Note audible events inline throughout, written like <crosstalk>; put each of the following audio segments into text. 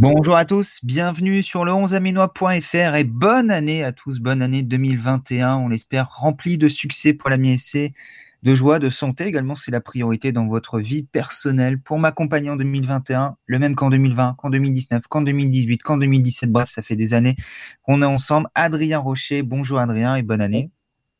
Bonjour à tous, bienvenue sur le 11aminois.fr et bonne année à tous, bonne année 2021, on l'espère remplie de succès pour la MSC, de joie, de santé également, c'est la priorité dans votre vie personnelle. Pour m'accompagner en 2021, le même qu'en 2020, qu'en 2019, qu'en 2018, qu'en 2017, bref, ça fait des années qu'on est ensemble. Adrien Rocher, bonjour Adrien et bonne année.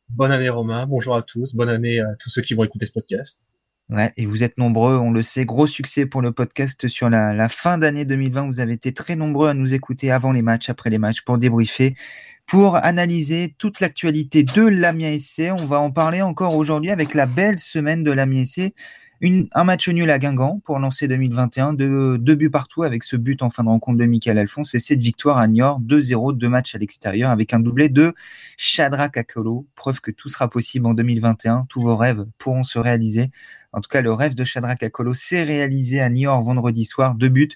Bonne année Romain, bonjour à tous, bonne année à tous ceux qui vont écouter ce podcast. Ouais, et vous êtes nombreux, on le sait, gros succès pour le podcast sur la, fin d'année 2020. Vous avez été très nombreux à nous écouter avant les matchs, après les matchs, pour débriefer, pour analyser toute l'actualité de l'Amiens SC. On va en parler encore aujourd'hui avec la belle semaine de l'Amiens SC un match nul à Guingamp pour lancer 2021, deux, deux, buts partout avec ce but en fin de rencontre de Michael Alphonse et cette victoire à Niort, 2-0, deux matchs à l'extérieur avec un doublé de Chadra Kakolo. Preuve que tout sera possible en 2021, tous vos rêves pourront se réaliser. En tout cas, le rêve de Chadra Kakolo s'est réalisé à Niort vendredi soir, deux buts.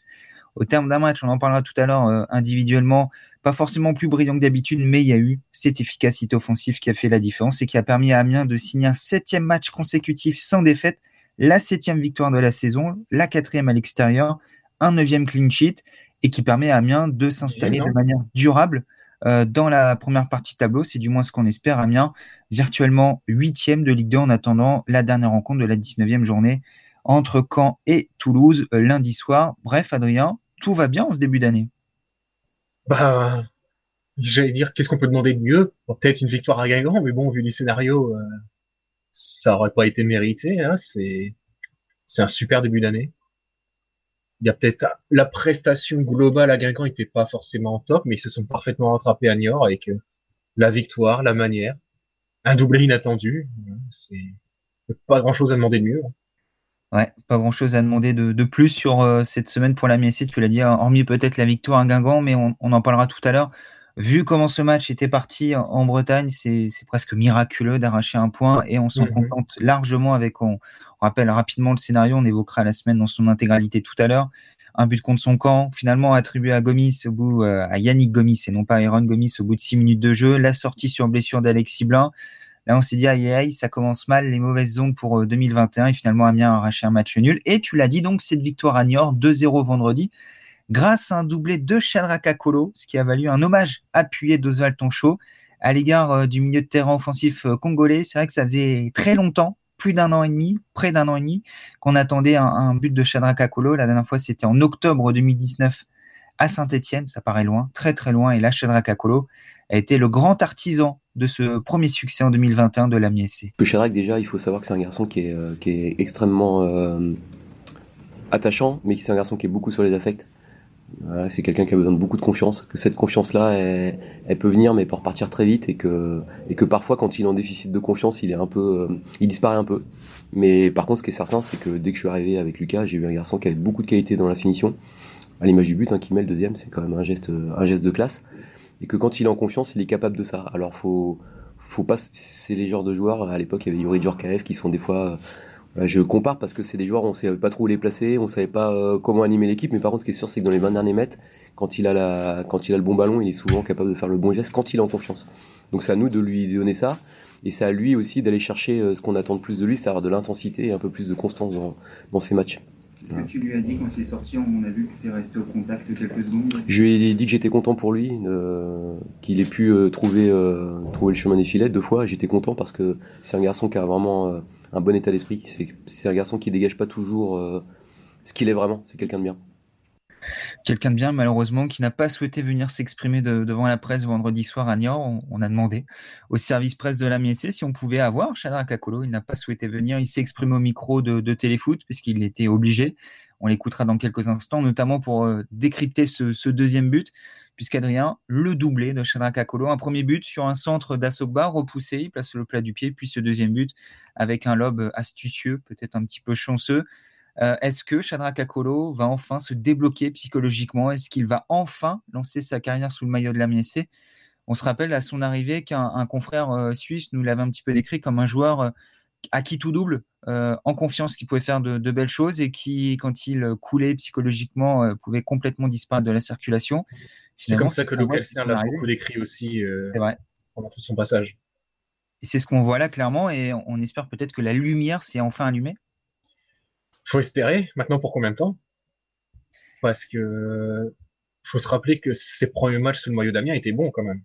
Au terme d'un match, on en parlera tout à l'heure euh, individuellement, pas forcément plus brillant que d'habitude, mais il y a eu cette efficacité offensive qui a fait la différence et qui a permis à Amiens de signer un septième match consécutif sans défaite. La septième victoire de la saison, la quatrième à l'extérieur, un neuvième clean sheet et qui permet à Amiens de s'installer de manière durable euh, dans la première partie de tableau. C'est du moins ce qu'on espère. Amiens virtuellement huitième de Ligue 2 en attendant la dernière rencontre de la 19e journée entre Caen et Toulouse euh, lundi soir. Bref, Adrien, tout va bien en ce début d'année? Bah, j'allais dire, qu'est-ce qu'on peut demander de mieux? Peut-être une victoire à Guingamp, mais bon, vu les scénarios, euh, ça aurait pas été mérité. Hein, c'est c'est un super début d'année. Il y a peut-être la prestation globale à Guingamp n'était pas forcément top, mais ils se sont parfaitement rattrapés à Niort avec euh, la victoire, la manière, un doublé inattendu. C'est pas grand-chose à demander de mieux. Hein. Ouais, pas grand chose à demander de, plus sur euh, cette semaine pour la MSC, tu l'as dit, hormis peut-être la victoire à Guingamp, mais on, en parlera tout à l'heure vu comment ce match était parti en Bretagne, c'est presque miraculeux d'arracher un point et on s'en mhm. contente largement avec, on, rappelle rapidement le scénario, on évoquera la semaine dans son intégralité tout à l'heure. Un but contre son camp, finalement attribué à Gomis au bout, euh, à Yannick Gomis et non pas à Aaron Gomis au bout de six minutes de jeu. La sortie sur blessure d'Alexis Blin. Là, on s'est dit, aïe, aïe, ça commence mal, les mauvaises zones pour 2021 euh, et finalement Amiens a arraché un match nul. Et tu l'as dit, donc, cette victoire à Niort, 2-0 vendredi grâce à un doublé de Shadraka Kolo, ce qui a valu un hommage appuyé d'Oswald Toncho à l'égard euh, du milieu de terrain offensif euh, congolais. C'est vrai que ça faisait très longtemps, plus d'un an et demi, près d'un an et demi, qu'on attendait un, but de Shadraka Kolo. La dernière fois, c'était en octobre 2019 à Saint-Etienne, ça paraît loin, très très loin. Et là, Shadraka Kolo a été le grand artisan de ce premier succès en 2021 de l'AMI SC. Shadraka, déjà, il faut savoir que c'est un garçon qui est, euh, extrêmement attachant, mais c'est un garçon qui est beaucoup sur les affects c'est quelqu'un qui a besoin de beaucoup de confiance, que cette confiance-là, elle, peut venir, mais peut repartir très vite, et que, et que parfois, quand il est en déficit de confiance, il est un peu, euh, il disparaît un peu. Mais par contre, ce qui est certain, c'est que dès que je suis arrivé avec Lucas, j'ai vu un garçon qui avait beaucoup de qualité dans la finition, à l'image du but, hein, qui met le deuxième, c'est quand même un geste, un geste de classe, et que quand il est en confiance, il est capable de ça. Alors, faut, faut pas, c'est les genres de joueurs. À l'époque, il y avait Yuri Djorkaev qui sont des fois je compare parce que c'est des joueurs, on savait pas trop où les placer, on savait pas euh, comment animer l'équipe, mais par contre, ce qui est sûr, c'est que dans les 20 derniers mètres, quand il a la, quand il a le bon ballon, il est souvent capable de faire le bon geste quand il est en confiance. Donc c'est à nous de lui donner ça, et c'est à lui aussi d'aller chercher euh, ce qu'on attend de plus de lui, c'est-à-dire de l'intensité et un peu plus de constance dans, dans ses matchs. Est-ce que tu lui as dit quand il est sorti, on a vu que tu es resté au contact quelques secondes? Je lui ai dit que j'étais content pour lui, euh, qu'il ait pu trouver, trouver le chemin des filets deux fois. J'étais content parce que c'est un garçon qui a vraiment un bon état d'esprit. C'est un garçon qui dégage pas toujours euh, ce qu'il est vraiment. C'est quelqu'un de bien. Quelqu'un de bien, malheureusement, qui n'a pas souhaité venir s'exprimer devant la presse vendredi soir à Niort. On, a demandé au service presse de la MSC si on pouvait avoir Chadra Kakolo. Il n'a pas souhaité venir. Il s'est exprimé au micro de, Téléfoot parce qu'il était obligé. On l'écoutera dans quelques instants, notamment pour euh, décrypter ce, deuxième but. puisqu'Adrien, le doublé de Shadrach Kakolo, un premier but sur un centre d'Asogba repoussé, il place le plat du pied, puis ce deuxième but avec un lobe astucieux, peut-être un petit peu chanceux. Euh, est-ce que Shadrach Kakolo va enfin se débloquer psychologiquement? Est-ce qu'il va enfin lancer sa carrière sous le maillot de la On se rappelle à son arrivée qu'un confrère euh, suisse nous l'avait un petit peu décrit comme un joueur à qui tout double, en confiance, qui pouvait faire de, belles choses et qui, quand il coulait psychologiquement, pouvait complètement disparaître de la circulation. C'est comme ça que Luke l'a beaucoup décrit aussi euh, pendant tout son passage. Et c'est ce qu'on voit là clairement, et on espère peut-être que la lumière s'est enfin allumée. Faut espérer. Maintenant, pour combien de temps? Parce que faut se rappeler que ses premiers matchs sous le maillot d'Amiens étaient bons quand même.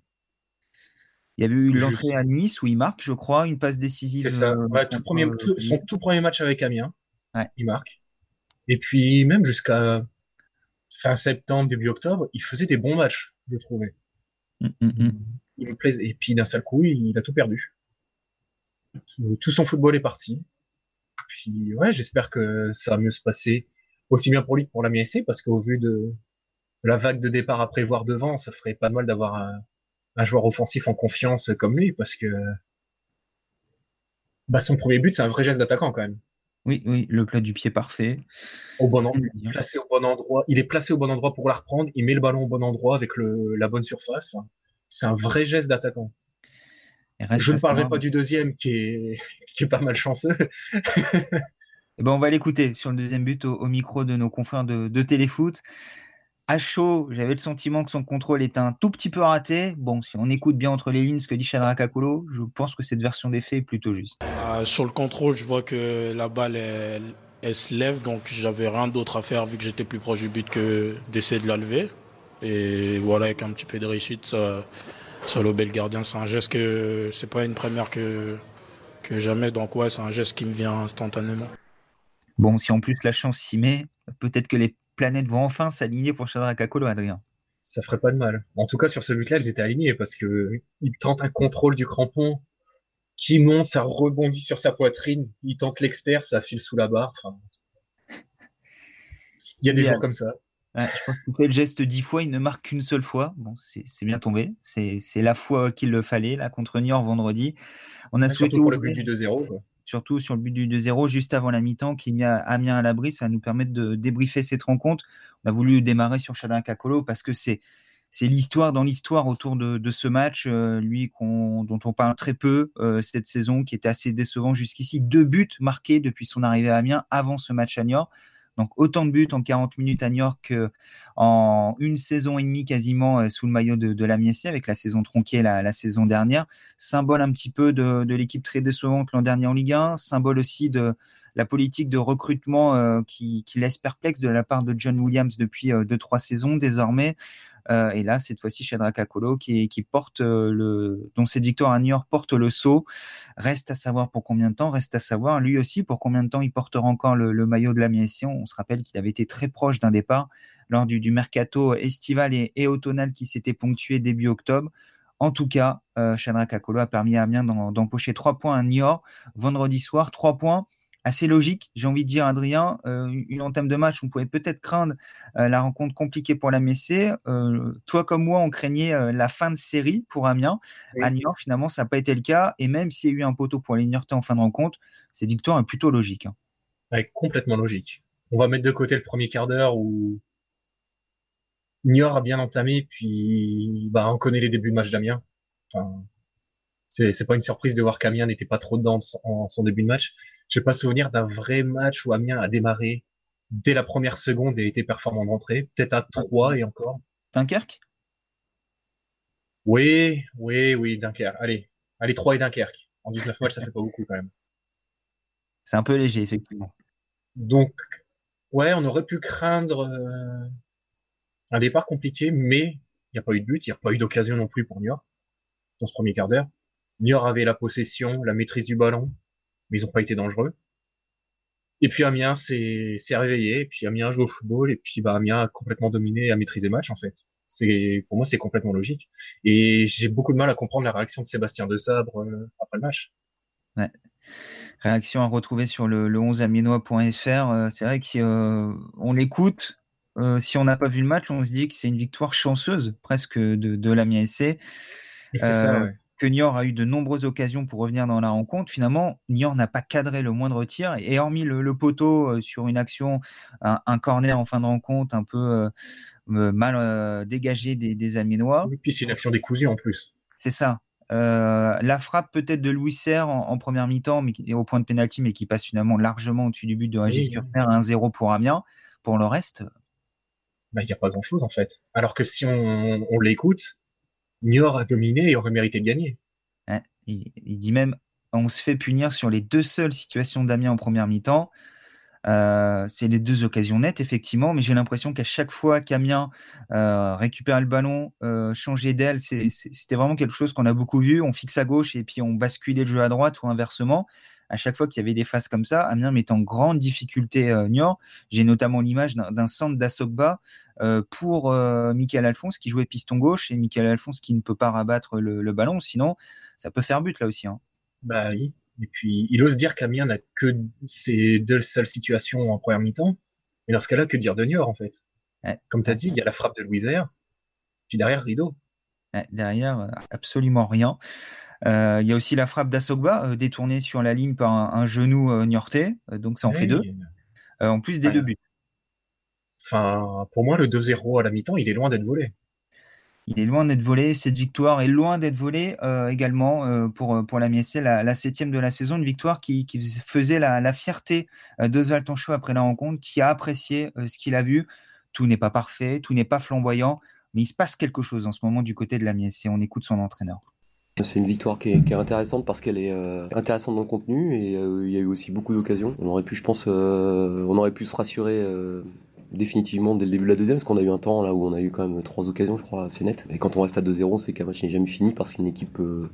Il y avait eu l'entrée à Nice où il marque, je crois, une passe décisive. C'est ça. Euh, tout premier, son tout premier match avec Amiens, il marque. Et puis même jusqu'à fin septembre, début octobre, il faisait des bons matchs, je trouvais. Mm, mm, mm. Il me plaisait. Et puis d'un seul coup, il a tout perdu. Tout son football est parti. Puis ouais, j'espère que ça va mieux se passer aussi bien pour lui que pour la MSC parce qu'au vu de la vague de départ à prévoir devant, ça ferait pas mal d'avoir un, un joueur offensif en confiance comme lui, parce que bah, son premier but, c'est un vrai geste d'attaquant quand même. Oui, oui, le plat du pied parfait. Au bon endroit, placé au bon endroit. Il est placé au bon endroit pour la reprendre. Il met le ballon au bon endroit avec le, la bonne surface. c'est un vrai geste d'attaquant. Je ne parlerai pas du deuxième qui est, <laughs> qui est pas mal chanceux. Eh ben, on va l'écouter sur le deuxième but au, micro de nos confrères de, de Téléfoot à chaud, j'avais le sentiment que son contrôle était un tout petit peu raté. Bon, si on écoute bien entre les lignes ce que dit Shadrach Kakolo, je pense que cette version des faits est plutôt juste. Euh, sur le contrôle, je vois que la balle, elle, se lève, donc j'avais rien d'autre à faire vu que j'étais plus proche du but que d'essayer de la lever. Et voilà, avec un petit peu de réussite, ça, ça le gardien. C'est un geste que c'est pas une première que, que jamais, donc ouais, c'est un geste qui me vient instantanément. Bon, si en plus la chance s'y met, peut-être que les planètes vont enfin s'aligner pour Shadrach Kakolo, Adrien. Ça ferait pas de mal. En tout cas, sur ce but-là, elles étaient alignées parce que il tente un contrôle du crampon qui monte, ça rebondit sur sa poitrine, il tente l'extérieur, ça file sous la barre. il y a des gens comme ça. je pense qu'il fait le geste dix fois, il ne marque qu'une seule fois. Bon, c'est bien tombé. C'est la fois qu'il le fallait, là, contre Niort vendredi. On a souhaité. pour le but du 2-0 surtout sur le but du 2-0 juste avant la mi-temps qui met Amiens à l'abri. Ça va nous permettre de débriefer cette rencontre. On a voulu démarrer sur Chadin Kakolo parce que c'est l'histoire dans l'histoire autour de, ce match, euh, lui dont on parle très peu euh, cette saison, qui était assez décevant jusqu'ici. Deux buts marqués depuis son arrivée à Amiens avant ce match à Niort. Donc autant de buts en 40 minutes à New York en une saison et demie quasiment euh, sous le maillot de, de la Miessé avec la saison tronquée la, saison dernière. Symbole un petit peu de, l'équipe très décevante l'an dernier en Ligue 1, symbole aussi de la politique de recrutement euh, qui, qui, laisse perplexe de la part de John Williams depuis euh, deux trois saisons désormais. Euh, et là, cette fois-ci, Shadrach Kakolo qui, porte euh, le, dont cette victoire à New porte le saut. Reste à savoir pour combien de temps. Reste à savoir lui aussi pour combien de temps il portera encore le, maillot de la mission. On se rappelle qu'il avait été très proche d'un départ lors du, mercato estival et, et automnal qui s'était ponctué début octobre. En tout cas, euh, Shadrach a permis à Amiens d'empocher trois points à Niort vendredi soir. Trois points assez logique, j'ai envie de dire, Adrien. Euh, une entame de match, on pouvait peut-être craindre euh, la rencontre compliquée pour la Messée. Euh, toi comme moi, on craignait la fin de série pour Amiens. À New York, finalement, ça n'a pas été le cas. Et même s'il y a eu un poteau pour les en fin de rencontre, cette victoire est plutôt logique. Hein. complètement logique. On va mettre de côté le premier quart d'heure où Niort a bien entamé, puis bah, on connaît les débuts de match d'Amiens. Enfin, c'est pas une surprise de voir qu'Amiens n'était pas trop dedans en son début de match. Je n'ai pas souvenir d'un vrai match où Amiens a démarré dès la première seconde et été performant d'entrée. Peut-être à 3 et encore. Dunkerque? Oui, oui, oui, Dunkerque. Allez, allez 3 et Dunkerque. En 19 matchs, ça fait pas beaucoup quand même. C'est un peu léger, effectivement. Donc, ouais, on aurait pu craindre euh, un départ compliqué, mais il n'y a pas eu de but, il n'y a pas eu d'occasion non plus pour Niort dans ce premier quart d'heure. Niort avait la possession, la maîtrise du ballon, mais ils n'ont pas été dangereux. Et puis Amiens s'est réveillé, et puis Amiens joue au football, et puis bah, Amiens a complètement dominé et a maîtrisé le match en fait. C'est pour moi c'est complètement logique. Et j'ai beaucoup de mal à comprendre la réaction de Sébastien De Sabre euh, après le match. Ouais. Réaction à retrouver sur le, le 11aminois.fr. Euh, c'est vrai qu'on euh, l'écoute. si on n'a pas vu le match, on se dit que c'est une victoire chanceuse presque de, de l'Amiens SC. C'est ça, ouais que Niort a eu de nombreuses occasions pour revenir dans la rencontre. Finalement, Niort n'a pas cadré le moindre tir et hormis le, poteau euh, sur une action, un, corner en fin de rencontre un peu euh, euh, mal dégagé des, des Amiénois. Et puis c'est une action décousue en plus. C'est ça. la frappe peut-être de Louis Serre en, première mi-temps, mais au point de pénalty, mais qui passe finalement largement au-dessus du but de Régis oui. 1-0 pour Amiens. Pour le reste, bah, il n'y a pas grand-chose en fait. Alors que si on, on l'écoute, Niort a dominé et aurait mérité de gagner. il, dit même on se fait punir sur les deux seules situations d'Amiens en première mi-temps. Euh, c'est les deux occasions nettes, effectivement, mais j'ai l'impression qu'à chaque fois qu'Amiens euh, récupère le ballon, euh, changer d'aile, c'était vraiment quelque chose qu'on a beaucoup vu. On fixe à gauche et puis on basculait le jeu à droite ou inversement. À chaque fois qu'il y avait des phases comme ça, Amiens met en grande difficulté euh, Niort. J'ai notamment l'image d'un centre d'Asogba euh, pour euh, Michael Alphonse qui jouait piston gauche et Michael Alphonse qui ne peut pas rabattre le, le ballon. Sinon, ça peut faire but là aussi. Hein. Bah oui, et puis, il ose dire qu'Amiens n'a que ces deux seules situations en première mi-temps. Mais dans ce cas-là, que dire de Niort, en fait? Comme tu as dit, il y a la frappe de Louis puis derrière, rideau. derrière, euh, absolument rien. Euh, il y a aussi la frappe d'Asogba, euh, détournée sur la ligne par un, genou euh, niortais, donc ça en fait deux. en plus des deux buts. Enfin, pour moi, le 2-0 à la mi-temps, il est loin d'être volé il est loin d'être volé. Cette victoire est loin d'être volée euh, également euh, pour, pour la MSC, la, la, septième de la saison. Une victoire qui, qui faisait la, la fierté d'Oswald Tanchot après la rencontre, qui a apprécié ce qu'il a vu. Tout n'est pas parfait, tout n'est pas flamboyant, mais il se passe quelque chose en ce moment du côté de la MSC. On écoute son entraîneur. C'est une victoire qui est, intéressante parce qu'elle est intéressante dans le contenu et il y a eu aussi beaucoup d'occasions. On aurait pu, je pense, pu se rassurer définitivement dès le début de la deuxième, parce qu'on a eu un temps là où on a eu quand même trois occasions, je crois, assez net. Et quand on reste à 2-0, c'est qu'un match n'est jamais fini parce qu'une équipe peut,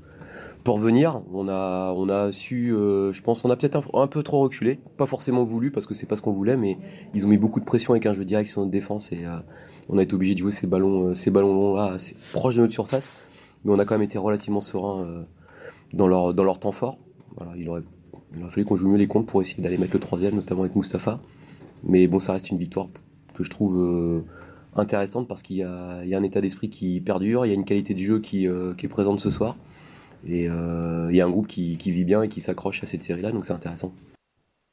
pour venir. On a, su, euh, je pense, on a peut-être un, peu trop reculé, pas forcément voulu parce que c'est pas ce qu'on voulait, mais ils ont mis beaucoup de pression avec un jeu direct sur notre défense et euh, on a été obligé de jouer ces ballons, euh, ces ballons longs là, assez proches de notre surface. Mais on a quand même été relativement serein dans leur, dans leur temps fort. Il aurait, fallu qu'on joue mieux les comptes pour essayer d'aller mettre le troisième, notamment avec Mustapha. Mais bon, ça reste une victoire que je trouve euh, intéressante parce qu'il y, a, un état d'esprit qui perdure, il y a une qualité du jeu qui, euh, qui est présente ce soir. Et euh, il y a un groupe qui, vit bien et qui s'accroche à cette série-là, donc c'est intéressant.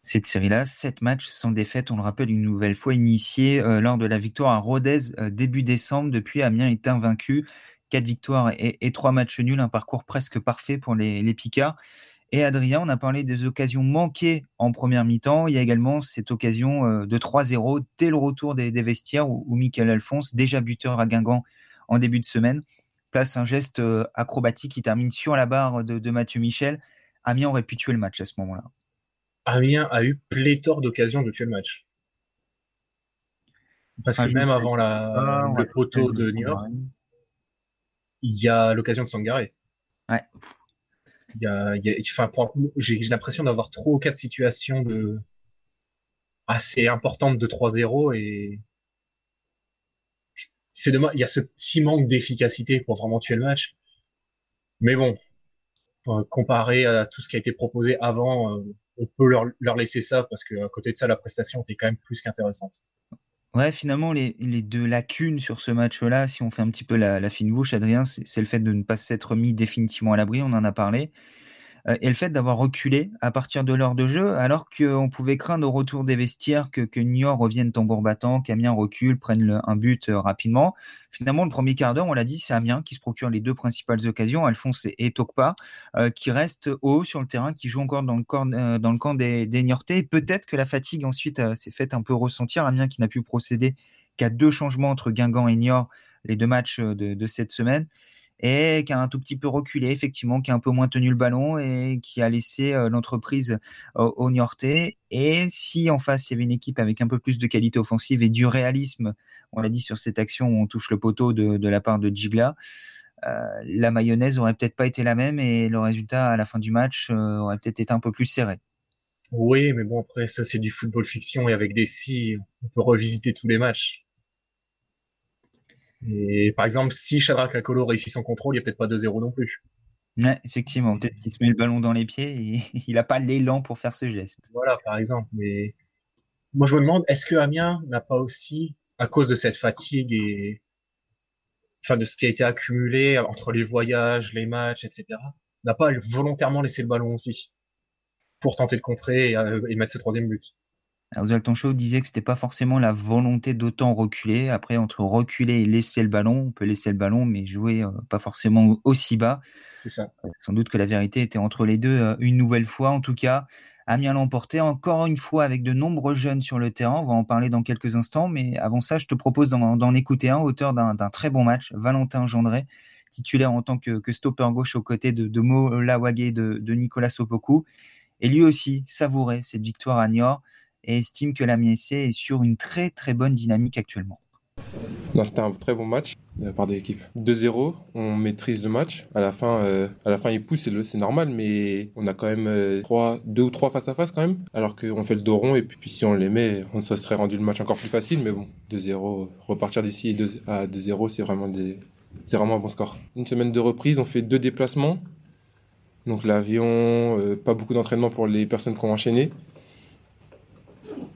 Cette série-là, sept matchs sans défaite, on le rappelle une nouvelle fois, initié lors de la victoire à Rodez début décembre. Depuis, Amiens est invaincu. Quatre victoires et, trois matchs nuls, un parcours presque parfait pour les, les Picards. Et Adrien, on a parlé des occasions manquées en première mi-temps. Il y a également cette occasion euh, de 3-0 dès le retour des, vestiaires où, Michael Alphonse, déjà buteur à Guingamp en début de semaine, place un geste euh, acrobatique qui termine sur la barre de, Mathieu Michel. Amiens aurait pu tuer le match à ce moment-là. Amiens a eu pléthore d'occasions de tuer le match. Parce que même avant la, le poteau de New York, il y a l'occasion de Sangaré. Ouais. Il y a, il y a enfin, j'ai l'impression d'avoir ou quatre situations de assez importantes de 3-0 et c'est il y a ce petit manque d'efficacité pour vraiment tuer le match. Mais bon, comparé à tout ce qui a été proposé avant, euh, on peut leur, leur laisser ça parce que à côté de ça, la prestation était quand même plus qu'intéressante. Ouais, finalement, les, deux lacunes sur ce match-là, si on fait un petit peu la, la fine bouche, Adrien, c'est le fait de ne pas s'être mis définitivement à l'abri, on en a parlé. Euh, et le fait d'avoir reculé à partir de l'heure de jeu, alors qu'on pouvait craindre au retour des vestiaires que, que Niort revienne tambour battant, qu'Amiens recule, prenne un but euh, rapidement. Finalement, le premier quart d'heure, on l'a dit, c'est Amiens qui se procure les deux principales occasions, Alphonse et, Tokpa, euh, qui restent haut sur le terrain, qui jouent encore dans le, camp des, des Niortais. Peut-être que la fatigue ensuite s'est faite un peu ressentir. Amiens qui n'a pu procéder qu'à deux changements entre Guingamp et Niort les deux matchs de cette semaine et qui a un tout petit peu reculé, effectivement, qui a un peu moins tenu le ballon et qui a laissé euh, l'entreprise au, au Niortais. Et si en face, il y avait une équipe avec un peu plus de qualité offensive et du réalisme, on l'a dit sur cette action où on touche le poteau de, la part de Gigla, euh, la mayonnaise aurait peut-être pas été la même et le résultat à la fin du match euh, aurait peut-être été un peu plus serré. Oui, mais bon, après, ça, c'est du football fiction et avec des si, on peut revisiter tous les matchs. Et par exemple, si Shadrach Akolo réussit son contrôle, il n'y a peut-être pas 2-0 non plus. Ouais, effectivement, peut-être qu'il se met le ballon dans les pieds et <laughs> il n'a pas l'élan pour faire ce geste. Voilà, par exemple. Mais moi, je me demande, est-ce que Amiens n'a pas aussi, à cause de cette fatigue et enfin de ce qui a été accumulé entre les voyages, les matchs, etc., n'a pas volontairement laissé le ballon aussi pour tenter de contrer et, euh, et mettre ce troisième but? Oswald Tonchot disait que c'était pas forcément la volonté d'autant reculer. Après, entre reculer et laisser le ballon, on peut laisser le ballon, mais jouer euh, pas forcément aussi bas. C'est ça. Euh, sans doute que la vérité était entre les deux euh, une nouvelle fois. En tout cas, Amiens l'emporté encore une fois avec de nombreux jeunes sur le terrain. On va en parler dans quelques instants, mais avant ça, je te propose d'en écouter un, auteur d'un très bon match, Valentin Gendré, titulaire en tant que, que stopper gauche aux côtés de, de Mo Lawagé de, de Nicolas Sopoku. Et lui aussi savourait cette victoire à Niort et estime que la MSC est sur une très très bonne dynamique actuellement. C'était un très bon match de la part de l'équipe. 2-0, on maîtrise le match. À la fin, euh, à la fin il pousse, c'est normal, mais on a quand même euh, trois, deux ou trois face à face quand même. Alors qu'on fait le dos rond et puis, si on les met, on se serait rendu le match encore plus facile. Mais bon, 2-0, repartir d'ici à 2-0, c'est vraiment des, c'est vraiment un bon score. Une semaine de reprise, on fait deux déplacements. Donc l'avion, euh, pas beaucoup d'entraînement pour les personnes qui ont enchaîné.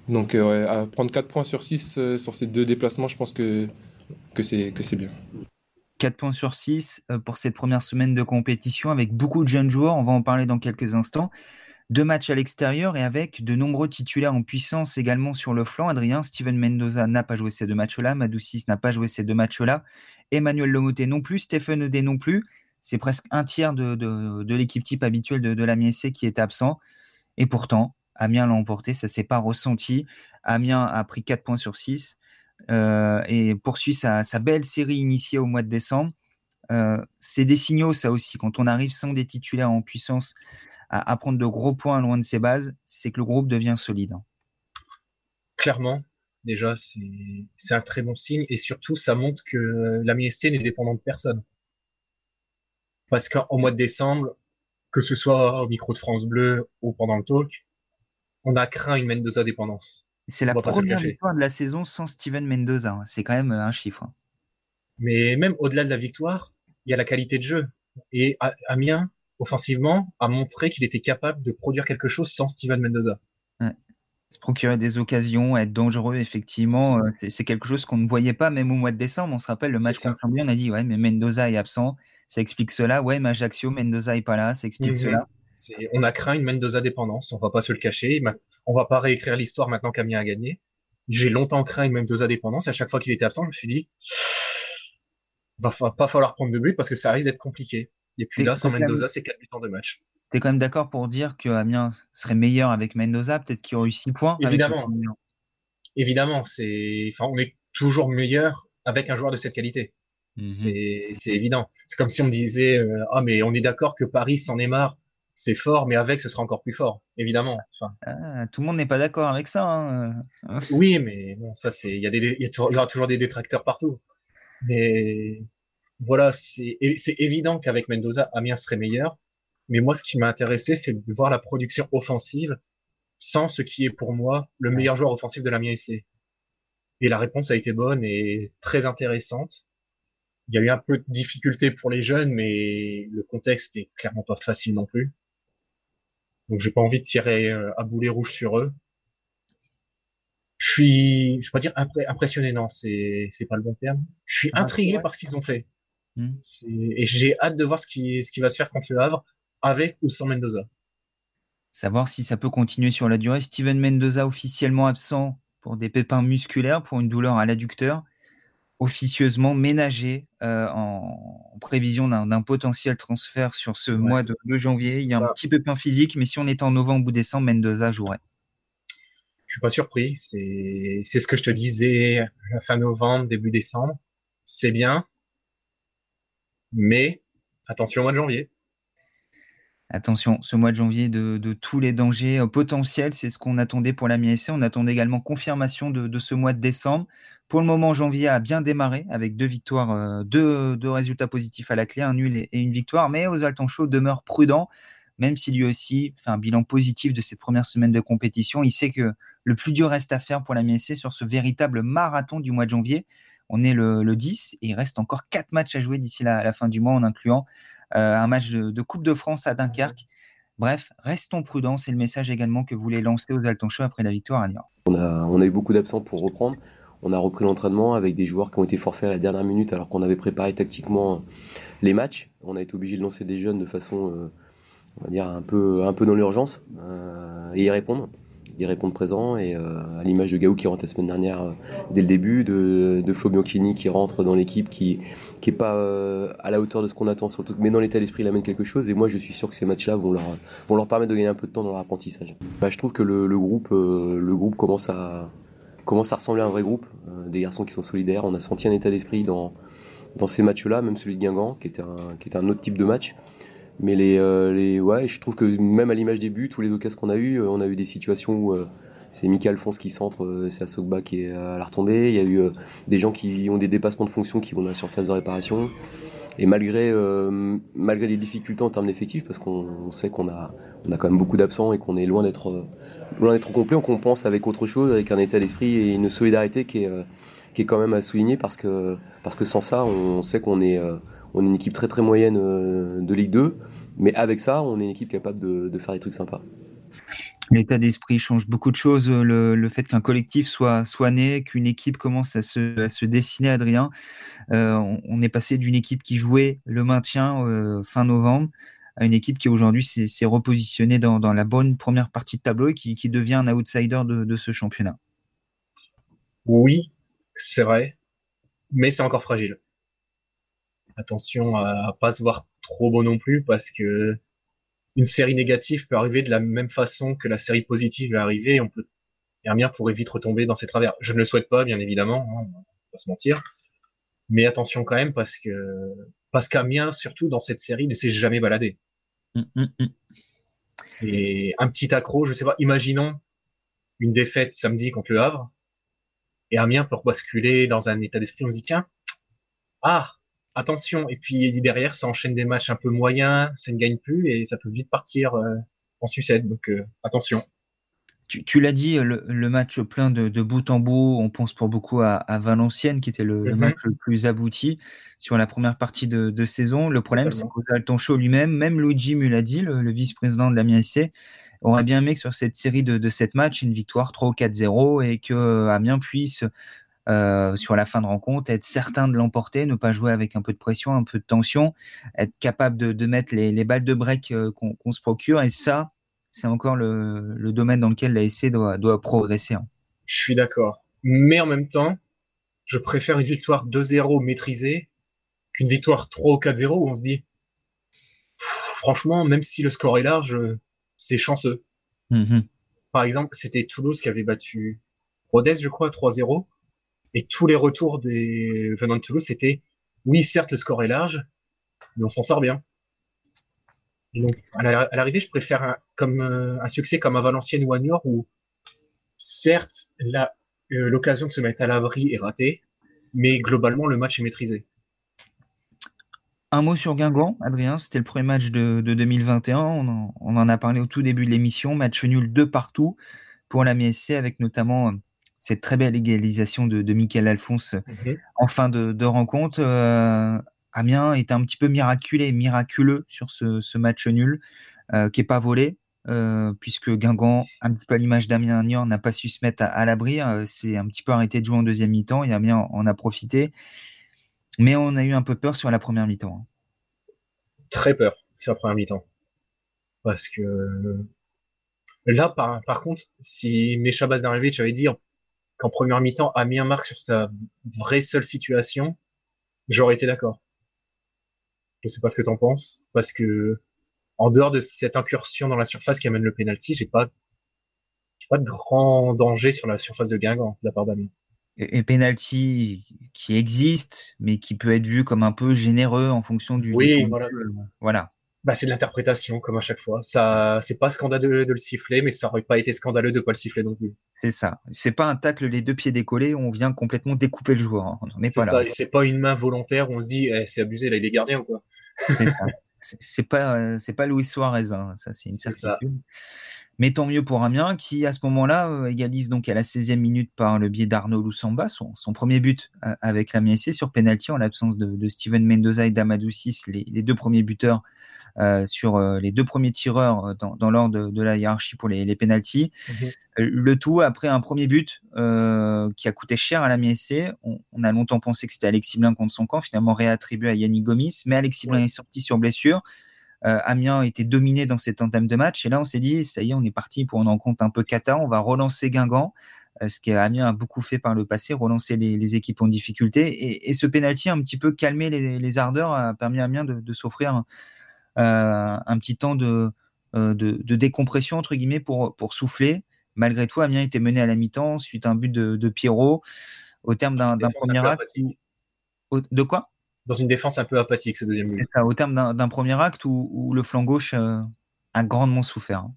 Donc euh, prendre 4 points sur 6 euh, sur ces deux déplacements, je pense que, c'est bien. 4 points sur 6 pour cette première semaine de compétition avec beaucoup de jeunes joueurs, on va en parler dans quelques instants. Deux matchs à l'extérieur et avec de nombreux titulaires en puissance également sur le flanc. Adrien, Steven Mendoza n'a pas joué ces deux matchs-là, Madoussis n'a pas joué ces deux matchs-là, Emmanuel Lomoté non plus, Stephen Odé non plus. C'est presque un tiers de, l'équipe type habituelle de, de la MSC qui est absent. Et pourtant, Amiens l'a emporté, ça s'est pas ressenti. Amiens a pris 4 points sur 6 euh, et poursuit sa, belle série initiée au mois de décembre. Euh, c'est des signaux, ça aussi. Quand on arrive sans des titulaires en puissance à, prendre de gros points loin de ses bases, c'est que le groupe devient solide. Hein. Clairement, déjà, c'est un très bon signe. Et surtout, ça montre que la n'est dépendante de personne. Parce qu'au mois de décembre, que ce soit au micro de France Bleu ou pendant le talk, on a craint une Mendoza dépendance. C'est la première victoire de la saison sans Steven Mendoza. Hein. C'est quand même un chiffre. Hein. Mais même au-delà de la victoire, il y a la qualité de jeu. Et Amiens, offensivement, a montré qu'il était capable de produire quelque chose sans Steven Mendoza. Se procurer des occasions, être dangereux, effectivement, euh, c'est quelque chose qu'on ne voyait pas même au mois de décembre. On se rappelle le match contre on a dit ouais, mais Mendoza est absent, ça explique cela. Ouais, mais Ajaccio, Mendoza est pas là, ça explique mhm. cela. On a craint une Mendoza dépendance, on va pas se le cacher. On va pas réécrire l'histoire maintenant qu'Amiens a gagné. J'ai longtemps craint une Mendoza dépendance. Et à chaque fois qu'il était absent, je me suis dit, va pas falloir prendre de but parce que ça risque d'être compliqué. Et puis là, sans Mendoza, c'est 4 buts en deux matchs. Tu es quand même d'accord pour dire que Amiens serait meilleur avec Mendoza, peut-être qu'il aurait eu 6 points Évidemment. Évidemment, c'est, enfin, on est toujours meilleur avec un joueur de cette qualité. Mhm. C'est évident. C'est comme si on me disait, euh, ah, mais on est d'accord que Paris s'en est marre c'est fort, mais avec, ce sera encore plus fort, évidemment. Enfin, ah, tout le monde n'est pas d'accord avec ça. Hein. <laughs> oui, mais bon, ça, c'est, il y a des, il y, aura toujours des détracteurs partout. Mais voilà, c'est, c'est évident qu'avec Mendoza, Amiens serait meilleur. Mais moi, ce qui m'a intéressé, c'est de voir la production offensive sans ce qui est pour moi le meilleur joueur offensif de l'Amiens SC. Et la réponse a été bonne et très intéressante. Il y a eu un peu de difficulté pour les jeunes, mais le contexte est clairement pas facile non plus. Donc j'ai pas envie de tirer euh, à boulet rouge sur eux. Je suis, je vais pas dire impressionné, non, c'est c'est pas le bon terme. Je suis ah, intrigué par ce qu'ils ont fait. Hmm. Et j'ai hâte de voir ce qui ce qui va se faire contre le Havre avec ou sans Mendoza. Savoir si ça peut continuer sur la durée. Steven Mendoza officiellement absent pour des pépins musculaires, pour une douleur à l'adducteur officieusement ménagé euh, en, prévision d'un potentiel transfert sur ce mois de, janvier. Il y a un bah. petit pépin physique, mais si on était en novembre ou décembre, Mendoza jouerait. Je suis pas surpris. C'est ce que je te disais fin novembre, début décembre. C'est bien, mais attention au mois de janvier. Attention, ce mois de janvier de, tous les dangers euh, potentiels, c'est ce qu'on attendait pour la MSC. On attendait également confirmation de, ce mois de décembre. Pour le moment, janvier a bien démarré avec deux victoires, euh, deux, résultats positifs à la clé, un nul et, une victoire. Mais Oswald Tanchot demeure prudent, même s'il lui aussi fait un bilan positif de cette première semaine de compétition. Il sait que le plus dur reste à faire pour la MSC sur ce véritable marathon du mois de janvier. On est le, 10 et il reste encore quatre matchs à jouer d'ici la, la, fin du mois en incluant euh, un match de, Coupe de France à Dunkerque. Bref, restons prudents. C'est le message également que voulait lancer aux Altonchaux après la victoire à Lyon. On a, on a eu beaucoup d'absents pour reprendre. On a repris l'entraînement avec des joueurs qui ont été forfaits à la dernière minute alors qu'on avait préparé tactiquement les matchs. On a été obligé de lancer des jeunes de façon, euh, on va dire, un peu, un peu dans l'urgence euh, et y répondre ils répondent présent et euh, à l'image de Gaou qui rentre la semaine dernière euh, dès le début, de, de Fabio Chini qui rentre dans l'équipe qui qui est pas euh, à la hauteur de ce qu'on attend surtout mais dans l'état d'esprit il amène quelque chose et moi je suis sûr que ces matchs-là vont leur vont leur permettre de gagner un peu de temps dans leur apprentissage. Bah, je trouve que le groupe le groupe commence à commence à ressembler à un vrai groupe, des garçons qui sont solidaires. On a senti un état d'esprit dans dans ces matchs-là, même celui de Guingamp qui était un qui était un autre type de match. Mais les, euh, les, ouais, je trouve que même à l'image des buts, tous les occasions qu'on a eu, euh, on a eu des situations où, euh, c'est Mika Alphonse qui centre, c'est Asogba qui est à la retombée. Il y a eu des gens qui ont des dépassements de fonction qui vont dans la surface de réparation. Et malgré, euh, malgré les difficultés en termes d'effectifs, parce qu'on sait qu'on a, on a quand même beaucoup d'absents et qu'on est loin d'être, euh, loin d'être complet, on compense avec autre chose, avec un état d'esprit et une solidarité qui est, euh, qui est quand même à souligner parce que, parce que sans ça, on sait qu'on est, on est une équipe très très moyenne de Ligue 2, mais avec ça, on est une équipe capable de, de faire des trucs sympas. L'état d'esprit change beaucoup de choses. Le, le fait qu'un collectif soit, soit né, qu'une équipe commence à se, dessiner, Adrien. Euh, on, est passé d'une équipe qui jouait le maintien euh, fin novembre à une équipe qui aujourd'hui s'est repositionnée dans, la bonne première partie de tableau et qui, devient un outsider de, de ce championnat. Oui, c'est vrai, mais c'est encore fragile. Attention à, à pas se voir trop beau non plus parce que une série négative peut arriver de la même façon que la série positive est arrivée. On peut, Amiens pourrait vite retomber dans ses travers. Je ne le souhaite pas, bien évidemment, hein, on va pas se mentir. Mais attention quand même parce que, parce qu'Amiens, surtout dans cette série, ne s'est jamais baladé. Mm, mm, mm. Et un petit accro, je sais pas, imaginons une défaite samedi contre le Havre. Et Amiens peut basculer dans un état d'esprit, on se dit, tiens, ah, attention. Et puis derrière, ça enchaîne des matchs un peu moyens, ça ne gagne plus et ça peut vite partir euh, en sucette. Donc euh, attention. Tu, tu l'as dit, le, le, match plein de, de, bout en bout, on pense pour beaucoup à, à Valenciennes, qui était le, mm -hmm. le, match le plus abouti sur la première partie de, de saison. Le problème, c'est qu'Ozal Toncho lui-même, même Luigi Muladi, le, le vice-président de la MIAC, aurait bien aimé que sur cette série de, de 7 matchs, une victoire 3 ou 4-0 et que Amiens puisse euh, sur la fin de rencontre, être certain de l'emporter, ne pas jouer avec un peu de pression, un peu de tension, être capable de, de mettre les, les, balles de break euh, qu'on qu se procure. Et ça, c'est encore le, le, domaine dans lequel la SC doit, doit progresser. Hein. Je suis d'accord. Mais en même temps, je préfère une victoire 2-0 maîtrisée qu'une victoire 3 ou 4-0 où on se dit, franchement, même si le score est large, c'est chanceux. Mm -hmm. Par exemple, c'était Toulouse qui avait battu Rodez, je crois, 3-0. Et tous les retours des venant de Toulouse, c'était oui, certes, le score est large, mais on s'en sort bien. Et donc, à l'arrivée, je préfère un, euh, un succès comme à Valenciennes ou à Niort, où certes, euh, l'occasion de se mettre à l'abri est ratée, mais globalement, le match est maîtrisé. Un mot sur Guingamp, Adrien, c'était le premier match de, de 2021, on en, a parlé au tout début de l'émission, match nul de partout pour la MSC, avec notamment cette très belle égalisation de, de Michael Alphonse mmh. en fin de, de rencontre. Euh, Amiens est un petit peu miraculé, miraculeux sur ce, ce match nul, euh, qui est pas volé, euh, puisque Guingamp, un petit peu à l'image d'Amiens Niort, n'a pas su se mettre à, à l'abri. Euh, c'est un petit peu arrêté de jouer en deuxième mi-temps et Amiens en a profité. Mais on a eu un peu peur sur la première mi-temps. Hein. Très peur sur la première mi-temps. Parce que là, par, par contre, si Meshabaz Darevich avait dit qu'en première mi-temps, Amiens marque sur sa vraie seule situation, j'aurais été d'accord. Je sais pas ce que t'en penses, parce que en dehors de cette incursion dans la surface qui amène le penalty, j'ai pas, j'ai pas de grand danger sur la surface de Guingamp de la part d'Amiens. Et, et penalty qui existe, mais qui peut être vu comme un peu généreux en fonction du. Oui, voilà. voilà bah, c'est de l'interprétation, comme à chaque fois. Ça, c'est pas scandaleux de le siffler, mais ça aurait pas été scandaleux de pas le siffler non plus. C'est ça. C'est pas un tacle les deux pieds décollés, on vient complètement découper le joueur. Hein. On n'est pas ça, là. C'est pas une main volontaire on se dit, eh, c'est abusé, là, il est gardien ou quoi? c'est pas, c'est pas Luis Suarez, hein. ça, c'est une certitude. Mais tant mieux pour Amiens, qui à ce moment-là euh, égalise donc à la 16e minute par le biais d'Arnaud Loussamba, son, son, premier but euh, avec la MSC sur penalty en l'absence de, de, Steven Mendoza et d'Amadou 6, les, les, deux premiers buteurs euh, sur euh, les deux premiers tireurs dans, dans l'ordre de, de, la hiérarchie pour les, les pénalties. Okay. Le tout après un premier but euh, qui a coûté cher à la MSC. On, on, a longtemps pensé que c'était Alexis Blin contre son camp, finalement réattribué à Yannick Gomis, mais Alexis Blin ouais. est sorti sur blessure. Euh, Amiens était dominé dans cette entame de match. Et là, on s'est dit, ça y est, on est parti pour en compte un peu Kata. On va relancer Guingamp, euh, ce qu'Amiens a beaucoup fait par le passé, relancer les, les équipes en difficulté. Et, et, ce penalty a un petit peu calmé les, les ardeurs, a permis à Amiens de, de s'offrir euh, un petit temps de, de, de, décompression entre guillemets pour, pour souffler. Malgré tout, Amiens était mené à la mi-temps suite à un but de, de Pierrot au terme d'un premier acte. De quoi? Dans une défense un peu apathique, ce deuxième but. Ça, au terme d'un premier acte où, où, le flanc gauche euh, a grandement souffert. Hein.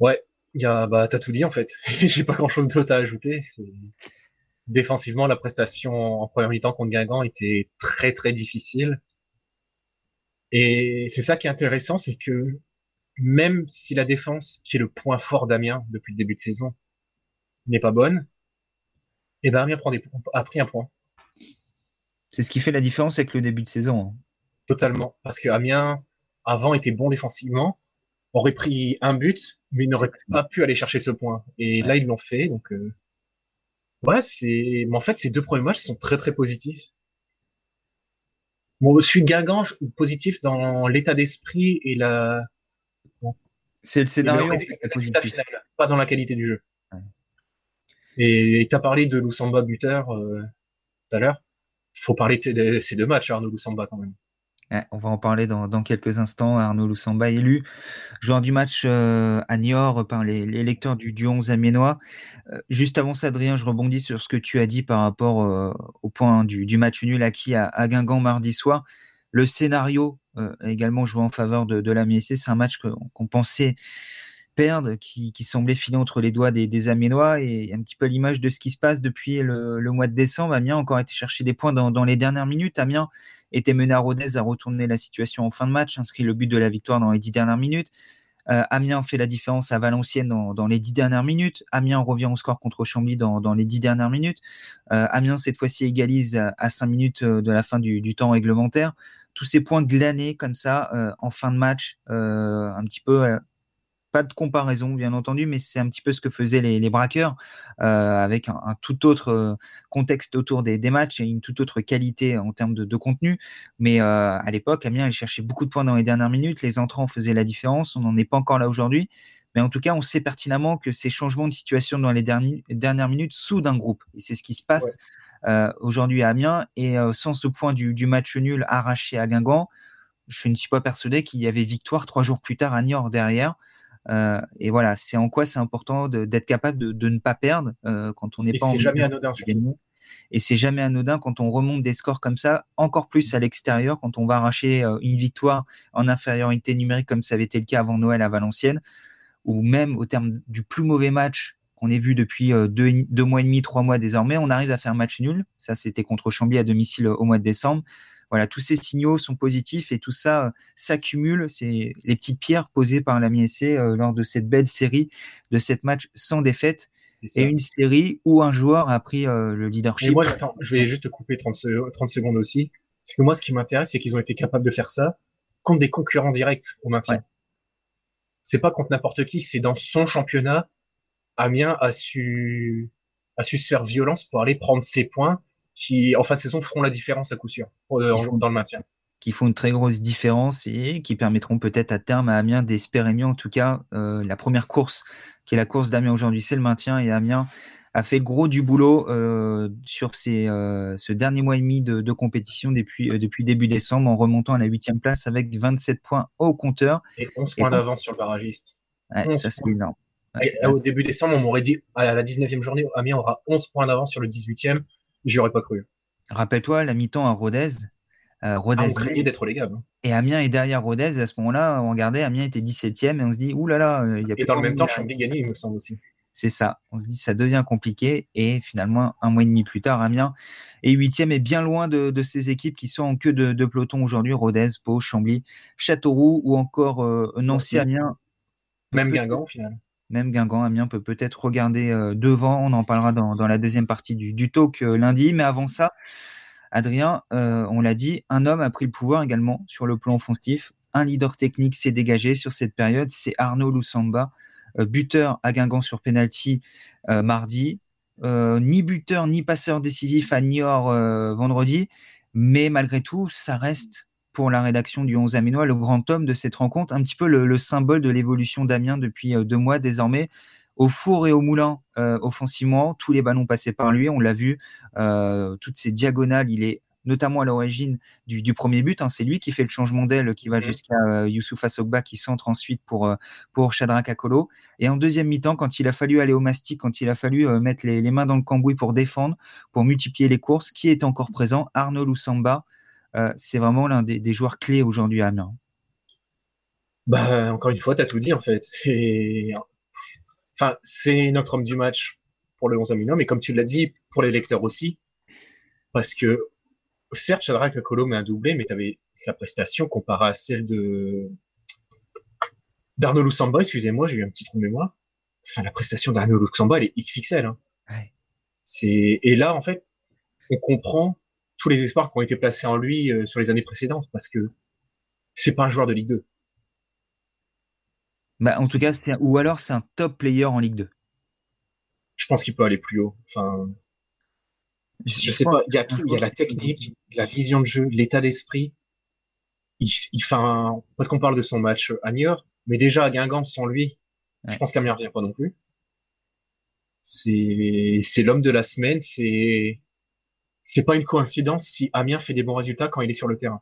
Ouais, Il y a, bah, t'as tout dit en fait. <laughs> J'ai pas grand chose d'autre à ajouter. Défensivement, la prestation en première mi-temps contre Guingamp était très très difficile. Et c'est ça qui est intéressant, c'est que même si la défense, qui est le point fort d'Amiens depuis le début de saison, n'est pas bonne, eh ben Amiens prend des, a pris un point. C'est ce qui fait la différence avec le début de saison. Hein. Totalement. Parce que Amiens, avant, était bon défensivement, aurait pris un but, mais n'aurait pas pu aller chercher ce point. Et là, ils l'ont fait. Donc, euh... ouais, c'est. Mais en fait, ces deux premiers matchs sont très très positifs. Bon, je suis Guingamp positif dans l'état d'esprit et la. C'est le scénario. pas dans la qualité du jeu. Et tu as parlé de Lusamba buteur euh, tout à l'heure. Faut parler de ces deux matchs, Arnaud Lusamba quand même on va en parler dans, quelques instants. Arnaud Loussamba élu joueur du match euh, à Niort par les, lecteurs du, du 11 amiénois. Euh, juste avant ça, Adrien, je rebondis sur ce que tu as dit par rapport euh, au point du, match nul acquis à, Guingamp mardi soir. Le scénario également joué en faveur de, de la. C'est un match qu'on pensait perdre, qui, semblait filer entre les doigts des, des Amiénois et un petit peu l'image de ce qui se passe depuis le, mois de décembre. Amiens a encore été chercher des points dans, les dernières minutes. Amiens était mené à Rodez, a retourné la situation en fin de match, inscrit le but de la victoire dans les dix dernières minutes. Euh, Amiens fait la différence à Valenciennes dans, les dix dernières minutes. Amiens revient au score contre Chambly dans, les dix dernières minutes. Euh, Amiens, cette fois-ci, égalise à, cinq minutes euh, de la fin du, temps réglementaire. Tous ces points glanés comme ça en fin de match, un petit peu pas de comparaison, bien entendu, mais c'est un petit peu ce que faisaient les, braqueurs, euh, avec un, tout autre euh, contexte autour des, matchs et une toute autre qualité en termes de, contenu. Mais euh, à l'époque, Amiens, il cherchait beaucoup de points dans les dernières minutes. Les entrants faisaient la différence. On n'en est pas encore là aujourd'hui. Mais en tout cas, on sait pertinemment que ces changements de situation dans les dernières minutes soudent un groupe. Et c'est ce qui se passe aujourd'hui à Amiens. Et sans ce point du, du, match nul arraché à Guingamp, je ne suis pas persuadé qu'il y avait victoire trois jours plus tard à Niort derrière. Euh, et voilà, c'est en quoi c'est important d'être capable de, ne pas perdre euh, quand on n'est pas en jamais anodin. Et c'est jamais anodin quand on remonte des scores comme ça, encore plus à l'extérieur, quand on va arracher euh, une victoire en infériorité numérique comme ça avait été le cas avant Noël à Valenciennes, ou même au terme du plus mauvais match qu'on ait vu depuis deux, deux, mois et demi, trois mois désormais, on arrive à faire un match nul. Ça, c'était contre Chambly à domicile au mois de décembre. Voilà, tous ces signaux sont positifs et tout ça euh, s'accumule. C'est les petites pierres posées par la MSC euh, lors de cette belle série de sept matchs sans défaite. Et une série où un joueur a pris euh, le leadership. moi, j'attends, je vais juste te couper 30, 30 secondes aussi. Parce que moi, ce qui m'intéresse, c'est qu'ils ont été capables de faire ça contre des concurrents directs au maintien. C'est pas contre n'importe qui, c'est dans son championnat. Amiens a su, a su se faire violence pour aller prendre ses points qui, en fin de saison, feront la différence à coup sûr euh, dans le maintien. Qui font une très grosse différence et qui permettront peut-être à terme à Amiens d'espérer mieux. En tout cas, euh, la première course, qui est la course d'Amiens aujourd'hui, c'est le maintien. Et Amiens a fait gros du boulot euh, sur ces, ce dernier mois et demi de, compétition depuis, depuis début décembre en remontant à la huitième place avec 27 points au compteur. Et 11 points d'avance sur le barragiste. ça, c'est énorme. au début décembre, on m'aurait dit à la 19e journée, Amiens aura 11 points d'avance sur le 18e. J'y aurais pas cru. Rappelle-toi la mi-temps à Rodez. Euh, Rodez ah, on craignait d'être relégable. Hein. Et Amiens est derrière Rodez. Et à ce moment-là, on regardait, Amiens était 17ème et on se dit, oulala, il y a Et dans le même temps, Chambly gagné, il me semble aussi. C'est ça. On se dit, ça devient compliqué. Et finalement, un mois et demi plus tard, Amiens est huitième et bien loin de, ces équipes qui sont en queue de, peloton aujourd'hui. Rodez, Pau, Chambly, Châteauroux ou encore euh, Nancy, Amiens. Même Guingamp, au final. Même Guingamp, Amiens peut peut-être regarder euh, devant. On en parlera dans, la deuxième partie du, talk euh, lundi. Mais avant ça, Adrien, euh, on l'a dit, un homme a pris le pouvoir également sur le plan offensif. Un leader technique s'est dégagé sur cette période. C'est Arnaud Loussamba, buteur à Guingamp sur penalty mardi. ni buteur ni passeur décisif à Niort vendredi. Mais malgré tout, ça reste pour la rédaction du 11 Aminois, le grand homme de cette rencontre, un petit peu le, symbole de l'évolution d'Amiens depuis euh, deux mois désormais. Au four et au moulin, euh, offensivement, tous les ballons passaient par lui, on l'a vu, euh, toutes ces diagonales, il est notamment à l'origine du, premier but. Hein, c'est lui qui fait le changement d'aile, qui va mmh. jusqu'à Youssouf Assogba, qui centre ensuite pour, pour Chadra Kakolo. Et en deuxième mi-temps, quand il a fallu aller au mastic, quand il a fallu mettre les, les, mains dans le cambouis pour défendre, pour multiplier les courses, qui est encore présent? Arnaud Loussamba, euh, c'est vraiment l'un des, joueurs clés aujourd'hui à Amiens. Bah, encore une fois, tu as tout dit en fait. enfin, c'est notre homme du match pour le 11 millions, mais comme tu l'as dit, pour les lecteurs aussi, parce que certes, Shadrach Colo a un doublé, mais tu avais sa prestation comparée à celle de d'Arnaud Lusamba, excusez-moi, j'ai eu un petit trou de mémoire. Enfin, la prestation d'Arnaud Lusamba, elle est XXL. Hein. Ouais. C'est et là, en fait, on comprend tous les espoirs qui ont été placés en lui euh, sur les années précédentes, parce que c'est pas un joueur de Ligue 2. Bah, en tout cas, c'est ou alors c'est un top player en Ligue 2. Je pense qu'il peut aller plus haut. Enfin, je, sais pas. Il y a tout. Il y a la technique, la vision de jeu, l'état d'esprit. Il, il fait un... parce qu'on parle de son match à Niort, mais déjà à Guingamp sans lui, je pense qu'Amiens revient pas non plus. C'est c'est l'homme de la semaine. C'est c'est pas une coïncidence si Amiens fait des bons résultats quand il est sur le terrain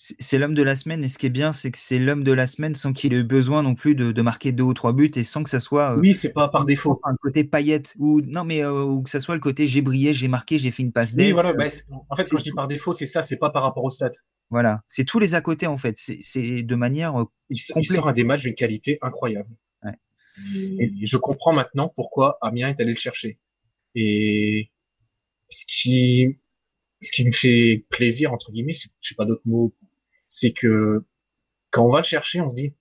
c'est l'homme de la semaine. Et ce qui est bien, c'est que c'est l'homme de la semaine sans qu'il ait besoin non plus de, marquer deux ou trois buts et sans que ça soit. Euh, oui, c'est pas par défaut. Un côté paillette ou non, mais euh, ou que ça soit le côté j'ai brillé, j'ai marqué, j'ai fait une passe Oui, voilà. Bah, en fait, quand je dis par défaut, c'est ça. C'est pas par rapport au stats. Voilà, c'est tous les à côté en fait. C'est de manière. Euh, il, il, sort à des matchs d'une qualité incroyable. Et je comprends maintenant pourquoi Amiens est allé le chercher. Et ce qui ce qui me fait plaisir entre guillemets, je sais pas d'autres mots c'est que quand on va le chercher, on se dit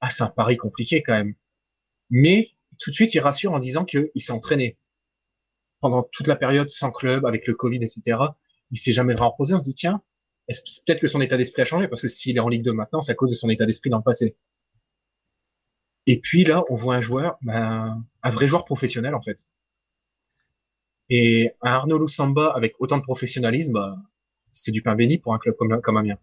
ah c'est un pari compliqué quand même. Mais tout de suite, il rassure en disant qu'il s'est entraîné pendant toute la période sans club, avec le Covid, etc. Il s'est jamais reposé. On se dit tiens, peut-être que son état d'esprit a changé parce que s'il est en Ligue 2 maintenant, c'est à cause de son état d'esprit dans le passé. Et puis là, on voit un joueur, ben, un vrai joueur professionnel en fait. Et un Arnaud Lusamba avec autant de professionnalisme, bah, c'est du pain béni pour un club comme, comme Amiens.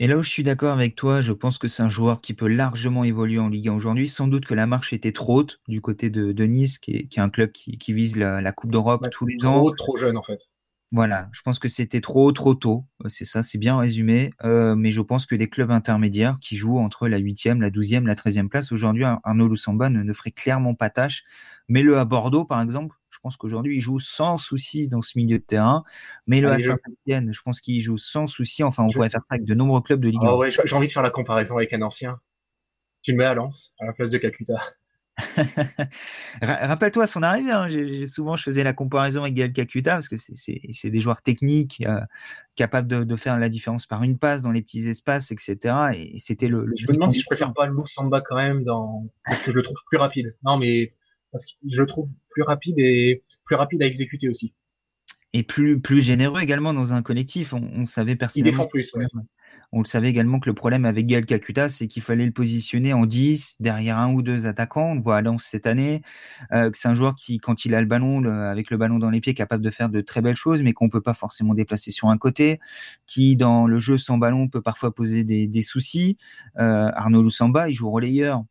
Et là où je suis d'accord avec toi, je pense que c'est un joueur qui peut largement évoluer en Ligue 1 aujourd'hui. Sans doute que la marche était trop haute du côté de, Nice, qui est, un club qui, vise la, Coupe d'Europe tous les ans. Trop trop jeune en fait. Voilà, je pense que c'était trop trop tôt. Euh, c'est ça, c'est bien résumé. Euh, mais je pense que des clubs intermédiaires qui jouent entre la 8e, la 12e, la 13e place, aujourd'hui, Arnaud Lusamba ne, ne ferait clairement pas tâche. Mais le à Bordeaux, par exemple, je pense qu'aujourd'hui, il joue sans souci dans ce milieu de terrain. Mais le à Saint-Etienne, je pense qu'il joue sans souci. Enfin, on pourrait faire ça avec de nombreux clubs de Ligue 1. Ah ouais, j'ai envie de faire la comparaison avec un ancien. Tu le mets à Lens, à la place de Kakuta. Rappelle-toi son arrivée. Hein. souvent, je faisais la comparaison avec Gaël Kakuta parce que c'est des joueurs techniques, euh, capables de, faire la différence par une passe dans les petits espaces, etc. Et c'était le, Je me demande si je préfère pas le Samba quand même dans parce que je le trouve plus rapide. Non, mais parce que je le trouve plus rapide et plus rapide à exécuter aussi. Et plus, plus généreux également dans un collectif. On, savait personnellement. Il défend plus, On le savait également que le problème avec Gaël Kakuta, c'est qu'il fallait le positionner en 10, derrière un ou deux attaquants. On le voit à Lens cette année. Euh, c'est un joueur qui, quand il a le ballon, avec le ballon dans les pieds, est capable de faire de très belles choses, mais qu'on peut pas forcément déplacer sur un côté. Qui, dans le jeu sans ballon, peut parfois poser des, soucis. Euh, Arnaud Lusamba, il joue relayeur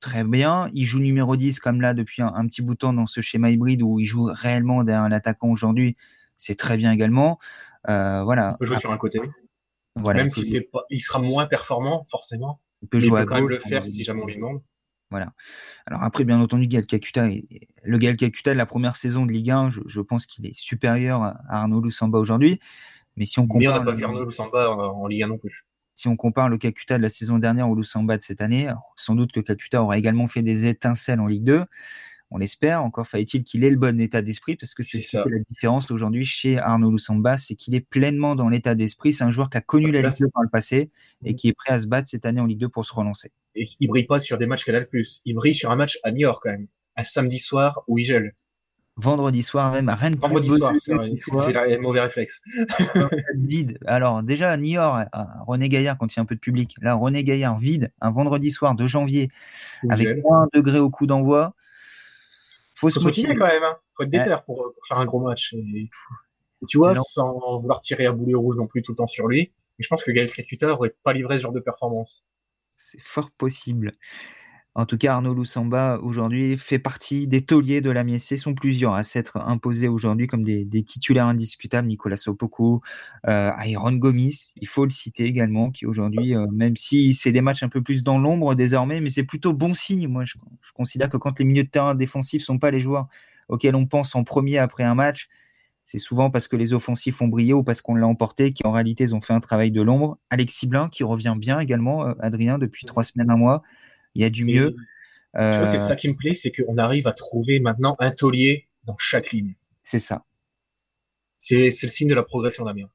très bien. Il joue numéro 10 comme là depuis un, petit bout de temps dans ce schéma hybride où il joue réellement derrière un attaquant aujourd'hui. C'est très bien également. Euh, voilà. Il peut jouer sur un côté. Voilà, Même si c'est pas, il sera moins performant forcément. Il peut jouer il peut quand même le faire si jamais on lui demande. Voilà. Alors après, bien entendu, Kakuta, le Gaël Kakuta de la première saison de Ligue 1, je, pense qu'il est supérieur à Arnaud Lusamba aujourd'hui. Mais si on compare, on n'a pas vu Arnaud Lusamba en Ligue 1 non plus si on compare le Kakuta de la saison dernière au Lusamba de cette année, sans doute que Kakuta aura également fait des étincelles en Ligue 2. On l'espère. Encore fallait-il qu'il ait le bon état d'esprit parce que c'est ça la différence aujourd'hui chez Arnaud Lusamba, c'est qu'il est pleinement dans l'état d'esprit. C'est un joueur qui a connu la Ligue 2 par le passé et qui est prêt à se battre cette année en Ligue 2 pour se relancer. Et il brille pas sur des matchs qu'elle a le plus. Il brille sur un match à Niort quand même, un samedi soir où il gèle vendredi soir même à Rennes. Vendredi soir, c'est le mauvais réflexe. <laughs> vide. Alors déjà à Niort, René Gaillard quand il y a un peu de public. Là, René Gaillard vide, un vendredi soir de janvier, avec moins degrés au coup d'envoi. Faut, faut se motiver quand même. Hein. Faut être déter pour, faire un gros match. Et, tu vois, sans vouloir tirer à boulet rouge non plus tout le temps sur lui. Mais je pense que Gaël Crécuter aurait pas livré ce genre de performance. C'est fort possible. En tout cas, Arnaud Lusamba, aujourd'hui, fait partie des tauliers de la Ce sont plusieurs à s'être imposés aujourd'hui comme des, titulaires indiscutables. Nicolas Sopoku, euh, Aaron Gomis, il faut le citer également, qui aujourd'hui, euh, même si c'est des matchs un peu plus dans l'ombre désormais, mais c'est plutôt bon signe. Moi, je, considère que quand les milieux de terrain défensifs sont pas les joueurs auxquels on pense en premier après un match, c'est souvent parce que les offensifs ont brillé ou parce qu'on l'a emporté, qui en réalité ils ont fait un travail de l'ombre. Alexis Blin, qui revient bien également, euh, Adrien, depuis trois semaines, un mois il y a du mieux. Euh, c'est ça qui me plaît, c'est qu'on arrive à trouver maintenant un taulier dans chaque ligne. C'est ça. C'est le signe de la progression d'Amiens.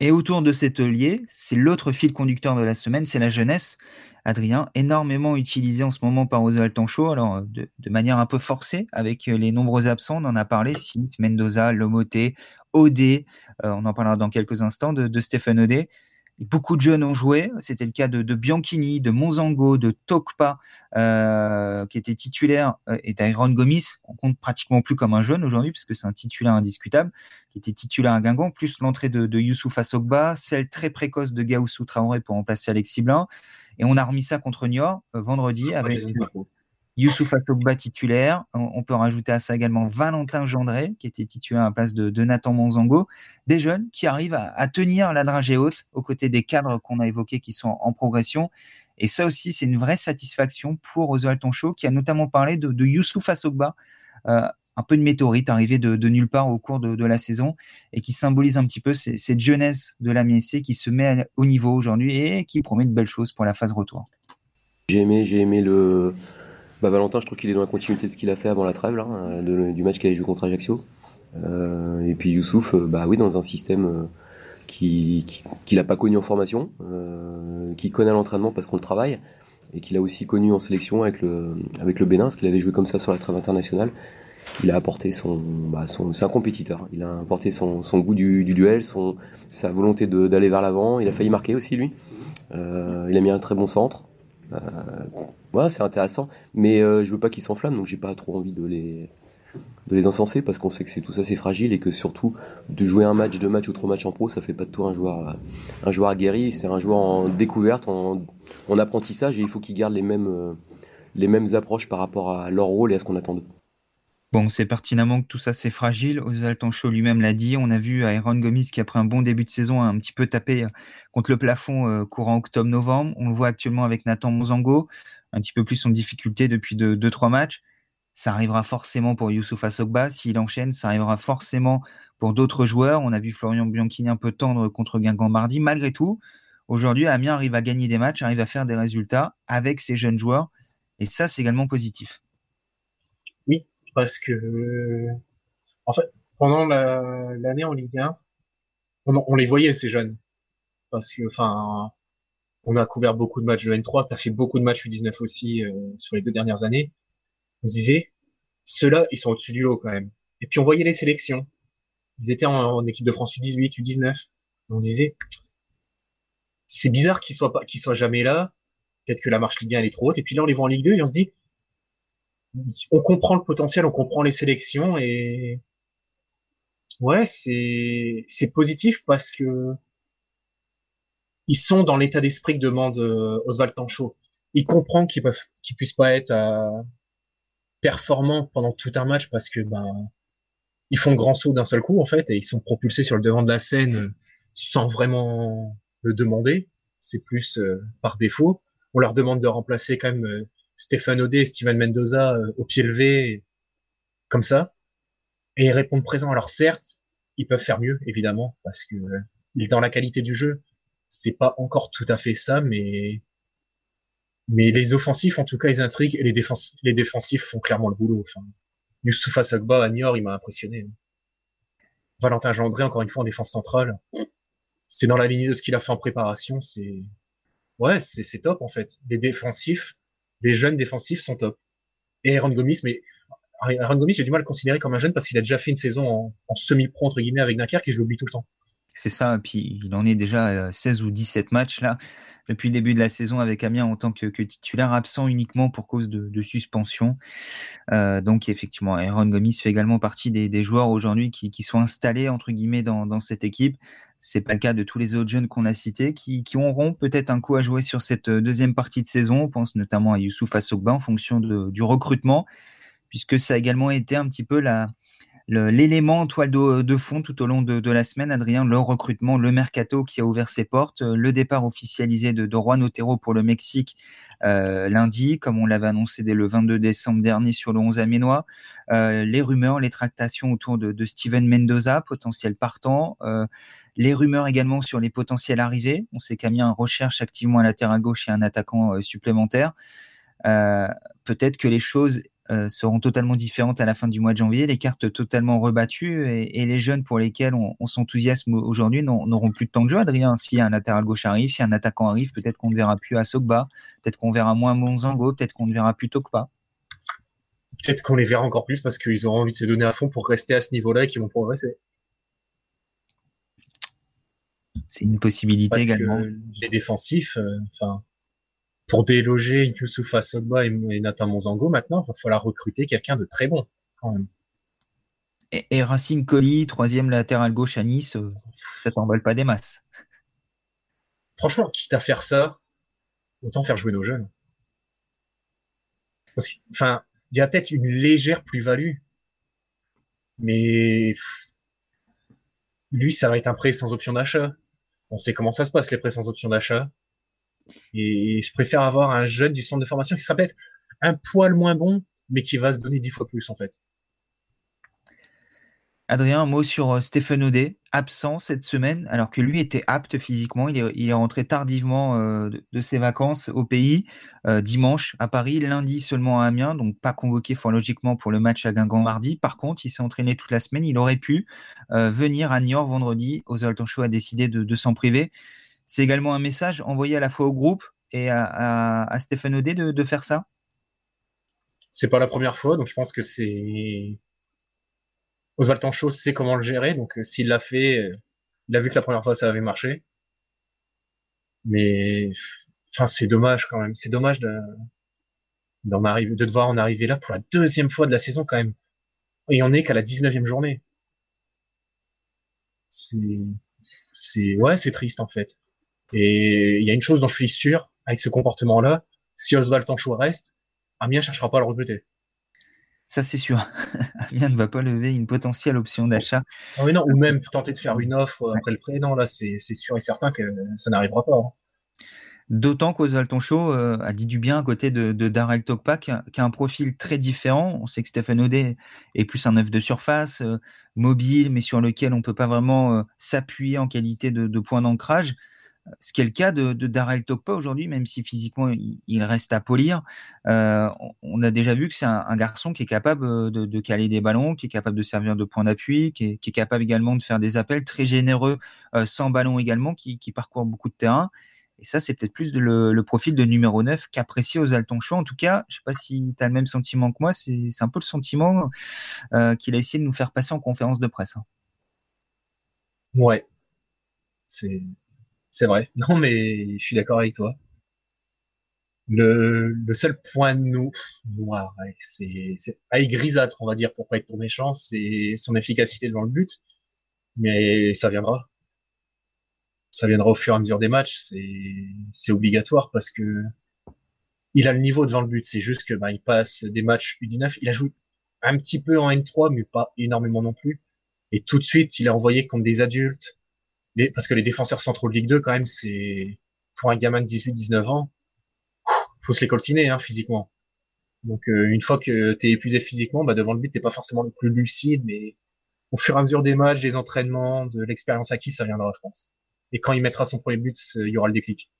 Et autour de cet taulier, c'est l'autre fil conducteur de la semaine, c'est la jeunesse. Adrien, énormément utilisé en ce moment par Oswald Tancho, alors de, manière un peu forcée, avec les nombreux absents, on en a parlé, Sims, Mendoza, Lomoté, Odé, euh, on en parlera dans quelques instants, de, de Stéphane Odé. Beaucoup de jeunes ont joué. C'était le cas de, Bianchini, de Monzango, de Tokpa, euh, qui était titulaire, euh, et d'Iron Gomis. On compte pratiquement plus comme un jeune aujourd'hui, puisque c'est un titulaire indiscutable, qui était titulaire à Guingamp, plus l'entrée de, de Youssouf Assogba, celle très précoce de Gaussou Traoré pour remplacer Alexis Blin. Et on a remis ça contre Niort vendredi avec Youssouf Atogba titulaire. On, peut rajouter à ça également Valentin Gendré, qui était titulaire à la place de, Nathan Monzango. Des jeunes qui arrivent à, tenir la dragée haute aux côtés des cadres qu'on a évoqués qui sont en progression. Et ça aussi, c'est une vraie satisfaction pour Oswald Tonchot, qui a notamment parlé de, de Youssouf euh, un peu de météorite arrivé de, nulle part au cours de, la saison et qui symbolise un petit peu cette jeunesse de la MSC qui se met au niveau aujourd'hui et qui promet de belles choses pour la phase retour. J'ai aimé, j'ai aimé le, bah, Valentin, je trouve qu'il est dans la continuité de ce qu'il a fait avant la trêve, là, du match qu'il avait joué contre Ajaccio. Euh, et puis Youssouf, euh, bah oui, dans un système euh, qu'il qui, n'a pas connu en formation, qu'il connaît à l'entraînement parce qu'on le travaille, et qu'il a aussi connu en sélection avec le, avec le Bénin, parce qu'il avait joué comme ça sur la trêve internationale. Il a apporté son, bah, son c'est un compétiteur. Il a apporté son, son goût du, du, duel, son, sa volonté d'aller vers l'avant. Il a failli marquer aussi lui. il a mis un très bon centre. Euh, c'est intéressant, mais euh, je veux pas qu'ils s'enflamment, donc j'ai pas trop envie de les de encenser parce qu'on sait que c'est tout ça c'est fragile et que surtout de jouer un match, deux matchs ou trois matchs en pro, ça fait pas de toi un joueur un joueur aguerri, c'est un joueur en découverte, en, en apprentissage et il faut mêmes euh, les mêmes approches par rapport à leur rôle et à ce qu'on attend d'eux. Bon, c'est pertinemment que tout ça c'est fragile. Oswald Tancho lui-même l'a dit. On a vu Aaron Gomis qui après un bon début de saison a un petit peu tapé euh, contre le plafond euh, courant octobre-novembre. On le voit actuellement avec Nathan Mozango, un petit peu plus en difficulté depuis 2-3 matchs. Ça arrivera forcément pour Youssouf Assogba. S'il enchaîne, ça arrivera forcément pour d'autres joueurs. On a vu Florian Bianchini un peu tendre contre Guingamp mardi. Malgré tout, aujourd'hui, Amiens arrive à gagner des matchs, arrive à faire des résultats avec ses jeunes joueurs. Et ça, c'est également positif parce que en fait pendant l'année en Ligue 1 on, les voyait ces jeunes. Parce que enfin on a couvert beaucoup de matchs de N3 tu as fait beaucoup de matchs U19 aussi euh, sur les deux dernières années. On se disait ceux-là ils sont au-dessus du lot quand même. Et puis on voyait les sélections. Ils étaient en, équipe de France U18 U19 on se disait c'est bizarre qu'ils soient pas qu'ils soient jamais là. Peut-être que la marche Ligue 1 elle est trop haute. Et puis là on les voit en Ligue 2 et on se dit on comprend le potentiel, on comprend les sélections et ouais, c'est c'est positif parce que ils sont dans l'état d'esprit que demande euh, Oswald Tancho. Il comprend qu'ils peuvent qu'ils puissent pas être euh, performants pendant tout un match parce que ben ils font grand saut d'un seul coup en fait et ils sont propulsés sur le devant de la scène sans vraiment le demander. C'est plus euh, par défaut. On leur demande de remplacer quand même Stéphane Odé et Steven Mendoza euh, au pied levé, comme ça, et ils répondent présent. Alors certes, ils peuvent faire mieux, évidemment, parce que euh, dans la qualité du jeu, c'est pas encore tout à fait ça, mais mais les offensifs, en tout cas, ils intriguent et les, défensifs, les défensifs font clairement le boulot. Enfin, Youssoufa Sagba à Niort, il m'a impressionné. Valentin Gendré, encore une fois, en défense centrale. C'est dans la ligne de ce qu'il a fait en préparation. C'est, ouais, c'est top, en fait. Les défensifs, les jeunes défensifs sont top. Et Aaron Gomis, mais Aaron Gomis, j'ai du mal à le considérer comme un jeune parce qu'il a déjà fait une saison en, semi-pro, entre guillemets, avec Dunkerque et je l'oublie tout le temps. C'est ça, puis il en est déjà 16 ou 17 matchs là, depuis le début de la saison avec Amiens en tant que, titulaire absent uniquement pour cause de, suspension. Euh, donc effectivement, Aaron Gomis fait également partie des, joueurs aujourd'hui qui, sont installés entre guillemets dans cette équipe. C'est pas le cas de tous les autres jeunes qu'on a cités qui, auront peut-être un coup à jouer sur cette euh, deuxième partie de saison. On pense notamment à Youssouf Assogba en fonction du recrutement, puisque ça a également été un petit peu l'élément en toile de, fond tout au long de, la semaine, Adrien, le recrutement, le mercato qui a ouvert ses portes, euh, le départ officialisé de, de Juan Otero pour le Mexique lundi, comme on l'avait annoncé dès le 22 décembre dernier sur le 11 aménois, les rumeurs, les tractations autour de, Steven Mendoza, potentiel partant, les rumeurs également sur les potentiels arrivés. On sait qu'Amiens recherche activement un latéral gauche et un attaquant euh, supplémentaire. peut-être que les choses seront totalement différentes à la fin du mois de janvier, les cartes totalement rebattues et, les jeunes pour lesquels on, on s'enthousiasme aujourd'hui n'auront plus de temps de jeu. Adrien, si un latéral gauche arrive, si un attaquant arrive, peut-être qu'on ne verra plus à Sogba, peut-être qu'on verra moins Monzango, peut-être qu'on ne verra plus Tokpa. Peut-être qu'on les verra encore plus parce qu'ils auront envie de se donner à fond pour rester à ce niveau-là et qu'ils vont progresser. C'est une possibilité également. les défensifs, euh, enfin, pour déloger Youssoufa Sogba et, Nathan Monzango, maintenant, il va falloir recruter quelqu'un de très bon, quand même. Et, Racine Colli, troisième latéral gauche à Nice, euh, ça t'emballe pas des masses. Franchement, quitte à faire ça, autant faire jouer nos jeunes. enfin, il y a peut-être une légère plus-value, mais lui, ça va être un prêt sans option d'achat. On sait comment ça se passe, les prêts sans option d'achat. Et je préfère avoir un jeune du centre de formation qui sera peut-être un poil moins bon, mais qui va se donner dix fois plus, en fait. Adrien, un mot sur euh, Stéphane Audet, absent cette semaine, alors que lui était apte physiquement. Il est, rentré tardivement euh, de, ses vacances au pays, euh, dimanche à Paris, lundi seulement à Amiens, donc pas convoqué fort logiquement pour le match à Guingamp mardi. Par contre, il s'est entraîné toute la semaine. Il aurait pu venir à Niort vendredi. Ozoltan Show a décidé de, s'en priver. C'est également un message envoyé à la fois au groupe et à, Stéphane Audet de, de faire ça? C'est pas la première fois, donc je pense que c'est Oswald Tancho sait comment le gérer, donc euh, s'il l'a fait, euh, il a vu que la première fois ça avait marché. Mais enfin c'est dommage quand même, c'est dommage de de devoir en arriver là pour la deuxième fois de la saison quand même. Et on est qu'à la 19e journée. C'est c'est ouais, c'est triste en fait. Et il y a une chose dont je suis sûr avec ce comportement-là, si Oswald Tancho reste, Amiens cherchera pas à le recruter. Ça, c'est sûr. <laughs> Amiens ne va pas lever une potentielle option d'achat. Ah oui, non, ou même tenter de faire une offre après le prêt. Non, là, c'est sûr et certain que ça n'arrivera pas. Hein. D'autant qu'Oswald Tonchot euh, a dit du bien à côté de, de Darrell Tokpa, qui, a un profil très différent. On sait que Stéphane Audet est plus un œuf de surface, euh, mobile, mais sur lequel on ne peut pas vraiment euh, s'appuyer en qualité de, de point d'ancrage ce qui est le cas de, Darrell Tokpa aujourd'hui, même si physiquement il, reste à polir. Euh, on a déjà vu que c'est un, garçon qui est capable euh, de, caler des ballons, qui est capable de servir de point d'appui, qui, est, capable également de faire des appels très généreux euh, sans ballon également, qui, parcourt beaucoup de terrain. Et ça, c'est peut-être plus le, profil de numéro 9 qu'apprécie aux Chaud. En tout cas, je ne sais pas si tu as le même sentiment que moi, c'est un peu le sentiment qu'il a essayé de nous faire passer en conférence de presse. Hein. Ouais. C'est c'est vrai. <laughs> Non, mais je suis d'accord avec toi. Le, seul point noir, c'est, c'est grisâtre, on va dire, pour pas être trop méchant, c'est son efficacité devant le but. Mais ça viendra. Ça viendra au fur et à mesure des matchs. C'est, obligatoire parce que il a le niveau devant le but. C'est juste que, bah, il passe des matchs U19. Il a joué un petit peu en N3, mais pas énormément non plus. Et tout de suite, il est envoyé comme des adultes parce que les défenseurs centraux de Ligue 2, quand même, c'est pour un gamin de 18-19 ans, faut se les coltiner hein, physiquement. Donc euh, une fois que t'es épuisé physiquement, bah, devant le but, t'es pas forcément le plus lucide, mais au fur et à mesure des matchs, des entraînements, de l'expérience acquise, ça viendra à France. Et quand il mettra son premier but, il y aura le déclic.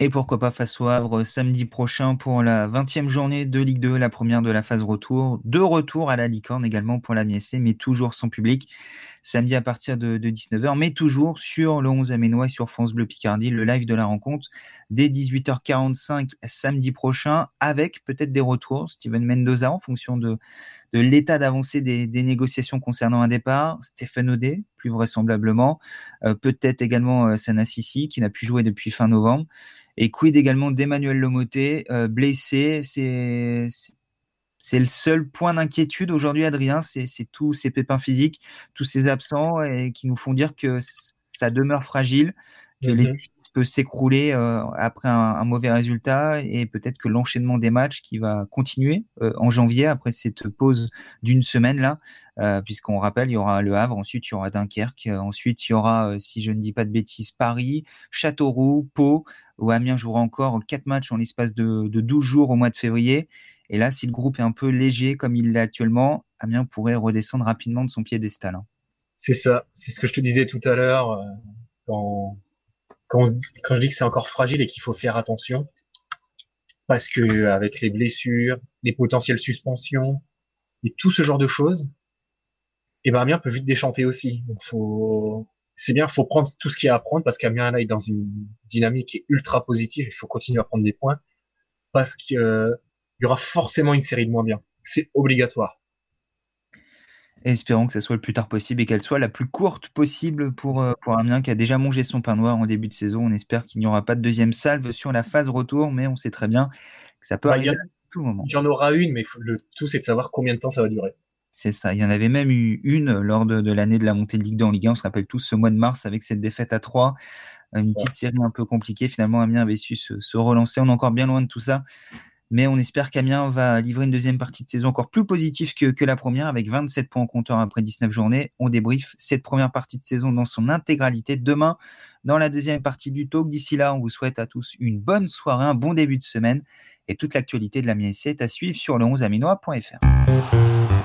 Et pourquoi pas face au Havre samedi prochain pour la 20e journée de Ligue 2, la première de la phase retour. De retour à la Licorne également pour la MSC, mais toujours sans public. Samedi à partir de, 19h, mais toujours sur le 11 Aménois sur France Bleu Picardie, le live de la rencontre dès 18h45 samedi prochain, avec peut-être des retours. Steven Mendoza en fonction de, de l'état d'avancée des, négociations concernant un départ. Stéphane Audet, plus vraisemblablement. Euh, peut-être également euh, Sana Sissi, qui n'a pu jouer depuis fin novembre. Et quid également d'Emmanuel Lomoté, euh, blessé. C'est c'est le seul point d'inquiétude aujourd'hui, Adrien. C'est tous ces pépins physiques, tous ces absents et qui nous font dire que ça demeure fragile, que l'équipe peut s'écrouler euh, après un, mauvais résultat et peut-être que l'enchaînement des matchs qui va continuer euh, en janvier après cette pause d'une semaine là, puisqu'on rappelle, il y aura Le Havre, ensuite il y aura Dunkerque, ensuite il y aura, si je ne dis pas de bêtises, Paris, Châteauroux, Pau, où Amiens jouera encore quatre matchs en l'espace de, de 12 jours au mois de février. Et là, si le groupe est un peu léger comme il l'est actuellement, Amiens pourrait redescendre rapidement de son piédestal. Hein. C'est ça, c'est ce que je te disais tout à l'heure euh, quand, quand, je dis que c'est encore fragile et qu'il faut faire attention. parce que avec les blessures, les potentielles suspensions et tout ce genre de choses, et eh ben Amiens peut vite déchanter aussi. Donc faut, c'est bien, faut prendre tout ce qu'il y a à prendre parce qu'Amiens là est dans une dynamique qui est ultra positive. Il faut continuer à prendre des points parce qu'il euh, y aura forcément une série de moins bien. C'est obligatoire. Espérons que ce soit le plus tard possible et qu'elle soit la plus courte possible pour, euh, pour Amiens qui a déjà mangé son pain noir en début de saison. On espère qu'il n'y aura pas de deuxième salve sur la phase retour, mais on sait très bien que ça peut bah, arriver à tout moment. Il y en aura une, mais le tout c'est de savoir combien de temps ça va durer. C'est ça. Il y en avait même eu une lors de, l'année de la montée de Ligue 2 en Ligue 1. On se rappelle tous ce mois de mars avec cette défaite à 3. Une petite série un peu compliquée. Finalement, Amiens avait su se, relancer. On est encore bien loin de tout ça. Mais on espère qu'Amiens va livrer une deuxième partie de saison encore plus positive que, la première, avec 27 points en compteur après 19 journées. On débrief cette première partie de saison dans son intégralité demain dans la deuxième partie du talk. D'ici là, on vous souhaite à tous une bonne soirée, un bon début de semaine. Et toute l'actualité de l'Amiens est à suivre sur le 11aminois.fr.